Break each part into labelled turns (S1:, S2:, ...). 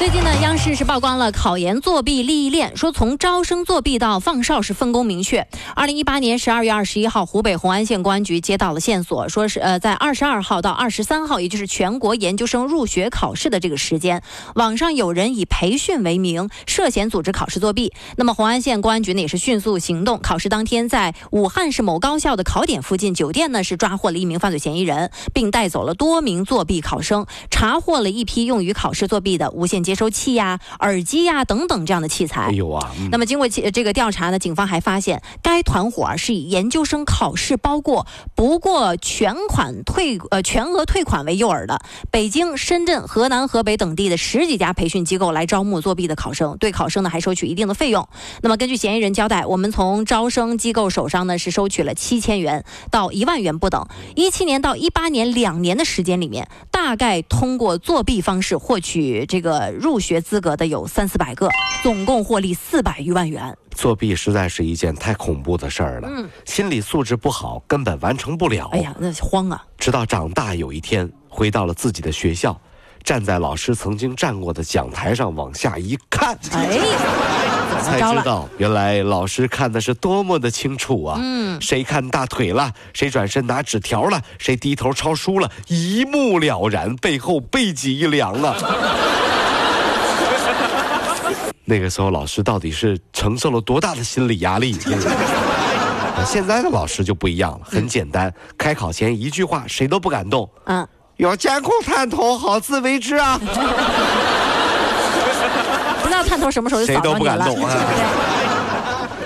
S1: 最近呢，央视是曝光了考研作弊利益链，说从招生作弊到放哨是分工明确。二零一八年十二月二十一号，湖北红安县公安局接到了线索，说是呃在二十二号到二十三号，也就是全国研究生入学考试的这个时间，网上有人以培训为名涉嫌组织考试作弊。那么红安县公安局呢也是迅速行动，考试当天在武汉市某高校的考点附近酒店呢是抓获了一名犯罪嫌疑人，并带走了多名作弊考生，查获了一批用于考试作弊的无线接收器呀、耳机呀等等这样的器材。
S2: 哎呦啊，嗯
S1: 那么经过这个调查呢，警方还发现该团伙啊是以研究生考试包过不过全款退呃全额退款为诱饵的，北京、深圳、河南、河北等地的十几家培训机构来招募作弊的考生，对考生呢还收取一定的费用。那么根据嫌疑人交代，我们从招生机构手上呢是收取了七千元到一万元不等。一七年到一八年两年的时间里面，大概通过作弊方式获取这个入学资格的有三四百个，总共获利四百余万元。
S2: 作弊实在是一件太恐怖的事儿了。
S1: 嗯，
S2: 心理素质不好，根本完成不了。
S1: 哎呀，那慌啊！
S2: 直到长大有一天，回到了自己的学校，站在老师曾经站过的讲台上往下一看，
S1: 哎？
S2: 才知道原来老师看的是多么的清楚啊！
S1: 嗯，
S2: 谁看大腿了，谁转身拿纸条了，谁低头抄书了，一目了然，背后背脊一凉啊！那个时候，老师到底是承受了多大的心理压力？啊现在的老师就不一样了，很简单，开考前一句话谁都不敢动，
S1: 嗯，
S2: 有监控探头，好自为之啊！
S1: 不知道探头什么时候就
S2: 谁都不
S1: 扫到你了。
S2: 敢动啊！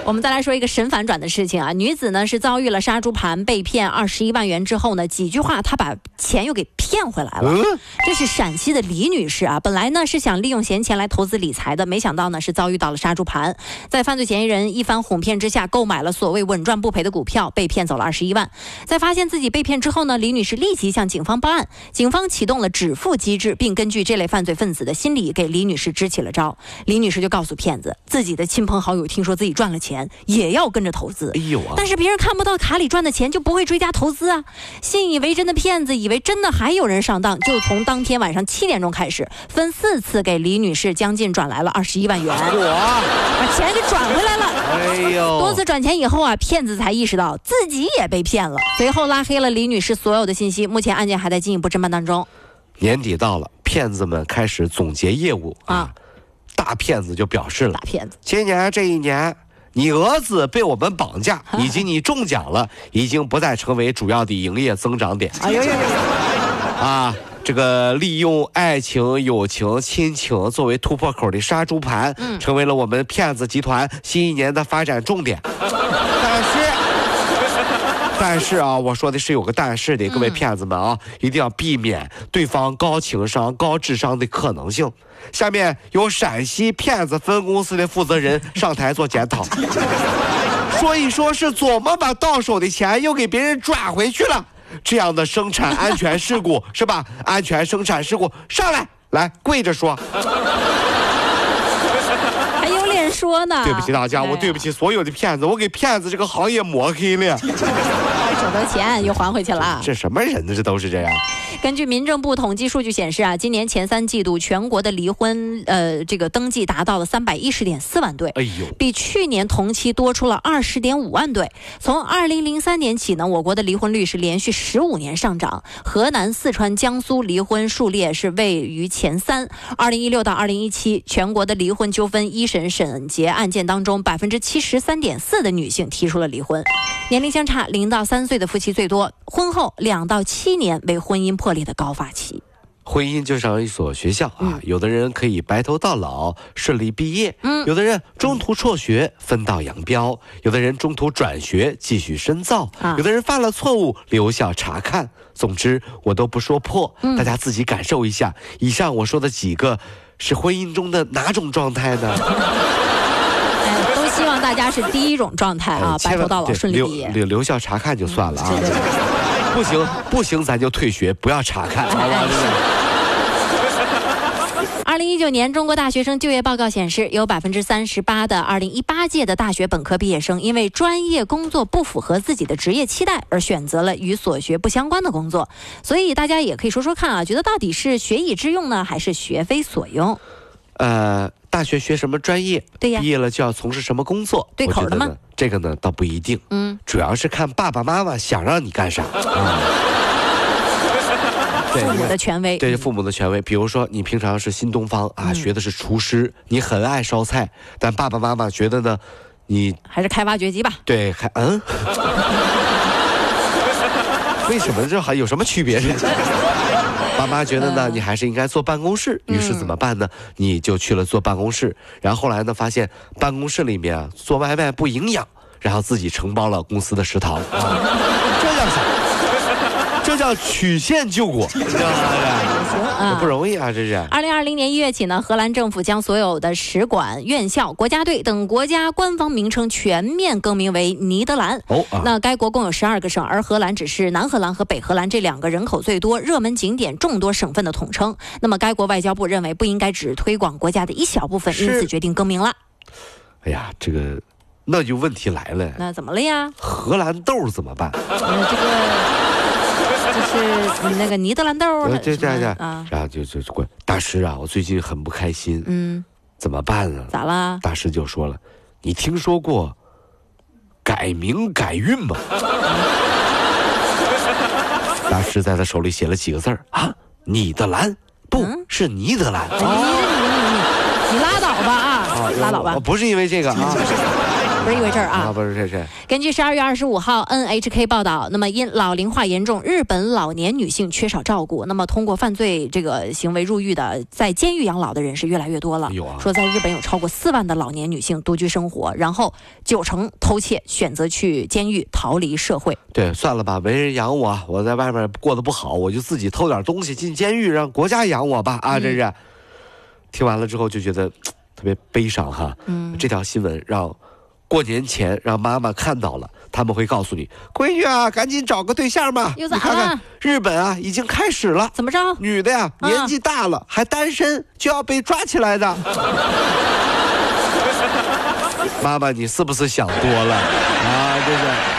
S1: 对。我们再来说一个神反转的事情啊，女子呢是遭遇了杀猪盘被骗二十一万元之后呢，几句话她把钱又给骗回来了。
S2: 嗯，
S1: 这是陕西的李女士啊，本来呢是想利用闲钱来投资理财的，没想到呢是遭遇到了杀猪盘，在犯罪嫌疑人一番哄骗之下，购买了所谓稳赚不赔的股票，被骗走了二十一万。在发现自己被骗之后呢，李女士立即向警方报案，警方启动了止付机制，并根据这类犯罪分子的心理给李女士支起了招。李女士就告诉骗子，自己的亲朋好友听说自己赚了钱，也要跟着投资
S2: 哎。呦啊！
S1: 但是别人看不到卡里赚的钱，就不会追加投资啊。信以为真的骗子以为真的还有人上当，就从当天晚上七点钟开始，分四次给李女士将近转来了二十一万元，
S2: 我，
S1: 把钱给转回来了。
S2: 哎呦，
S1: 多次转钱以后啊，骗子才意识到自己也被骗了，随后拉黑了李女士所有的信息。目前案件还在进一步侦办当中。
S2: 年底到了，骗子们开始总结业务啊
S1: 啊。
S2: 大骗子就表示了
S1: 大，骗子，
S2: 今年这一年，你儿子被我们绑架，以及你中奖了，已经不再成为主要的营业增长点
S1: 哎呦呦呦！
S2: 啊。这个利用爱情、友情、亲情作为突破口的杀猪盘，成为了我们骗子集团新一年的发展重点。但是，啊，我说的是有个但是的，各位骗子们啊，一定要避免对方高情商、高智商的可能性。下面由陕西骗子分公司的负责人上台做检讨，说一说是怎么把到手的钱又给别人转回去了。这样的生产安全事故是吧？安全生产事故，上来来跪着说，
S1: 还有脸说呢？
S2: 对不起大家，我对不。
S1: 起
S2: 所有的骗子，我给骗子这个行业抹黑了。
S1: 手的钱又还回去了。
S2: 这什么人呢？这都是这样。
S1: 根据民政部统计数据显示啊，今年前三季度全国的离婚呃这个登记达到了三百一十点四万对。
S2: 哎呦，
S1: 比去年同期多出了二十点五万对。从二零零三年起呢，我国的离婚率是连续十五年上涨，河南、四川、江苏离婚数列是位于前三。二零一六到二零一七，全国的离婚纠纷一审审结案件当中，百分之七十三点四的女性提出了离婚，年龄相差零到三岁的夫妻最多，婚后两到七年为婚姻破裂的高发期。
S2: 婚姻就像一所学校啊，有的人可以白头到老，顺利毕业；
S1: 嗯
S2: 有的人中途辍学，分道扬镳；有的人中途转学，继续深造；
S1: 啊
S2: 有的人犯了错误，留校查看。总之，我都不说破，大家自己感受一下。以上我说的几个，是婚姻中的哪种状态呢？
S1: 大家是第一种状态啊，白头到老，顺利毕业。
S2: 留留校查看就算了啊。不行不行，咱就退学，不要查看。
S1: 二零一九年中国大学生就业报告显示，有百分之三十八的二零一八届的大学本科毕业生，因为专业工作不符合自己的职业期待，而选择了与所学不相关的工作。所以大家也可以说说看啊，觉得到底是学以致用呢，还是学非所用？
S2: 呃，大学学什么专业？
S1: 对呀
S2: 毕业了就要从事什么工作？
S1: 对口的吗
S2: 我觉得呢？这个呢，倒不一定。
S1: 嗯，
S2: 主要是看爸爸妈妈想让你干啥。对
S1: 父母的权威。
S2: 对父母的权威，比如说你平常是新东方啊，学的是厨师，你很爱烧菜，但爸爸妈妈觉得呢，你
S1: 还是开挖掘机吧。
S2: 对还嗯，为什么这还有什么区别？爸妈觉得呢，你还是应该坐办公室，于是怎么办呢？你就去了坐办公室，然后后来呢，发现办公室里面啊做外卖不营养，然后自己承包了公司的食堂？这叫曲线救国，知道吗？这不容易啊，这是。
S1: 二零二零年一月起呢，荷兰政府将所有的使馆、院校、国家队等国家官方名称全面更名为尼德兰。
S2: 哦啊
S1: 那该国共有十二个省，而荷兰只是南荷兰和北荷兰这两个人口最多、热门景点众多省份的统称。那么，该国外交部认为不应该只推广国家的一小部分，因此决定更名了。
S2: 哎呀，这个那就问题来了，
S1: 那怎么了呀？
S2: 荷兰豆怎么办？
S1: 呃，这个就是你那个尼德兰豆儿
S2: 呃，这这这，
S1: 啊，
S2: 然后就就就过大师啊，我最近很不开心，
S1: 嗯，
S2: 怎么办啊？
S1: 咋啦？
S2: 大师就说了：“你听说过改名改运吗？” 大师在他手里写了几个字儿啊，尼德兰，不、
S1: 嗯
S2: 是尼德兰。
S1: 你你你你拉倒吧啊，拉倒吧
S2: 哦，不是因为这个啊，
S1: 不是一回事儿啊。
S2: 不是这这，
S1: 根据十二月二十五号 NHK 报道，那么因老龄化严重，日本老年女性缺少照顾，那么通过犯罪这个行为入狱的，在监狱养老的人是越来越多了。
S2: 有啊
S1: 说在日本有超过四万的老年女性独居生活，然后九成偷窃选择去监狱逃离社会。
S2: 对，算了吧，没人养我，我在外面过得不好，我就自己偷点东西进监狱，让国家养我吧啊！这是，听完了之后就觉得特别悲伤哈。
S1: 嗯，
S2: 这条新闻让过年前让妈妈看到了，他们会告诉你，闺女啊，赶紧找个对象吧。你看看
S1: 了
S2: 日本啊，已经开始了。
S1: 怎么着？
S2: 女的呀，
S1: 啊
S2: 年纪大了、还单身，就要被抓起来的。妈妈，你是不是想多了啊？这是。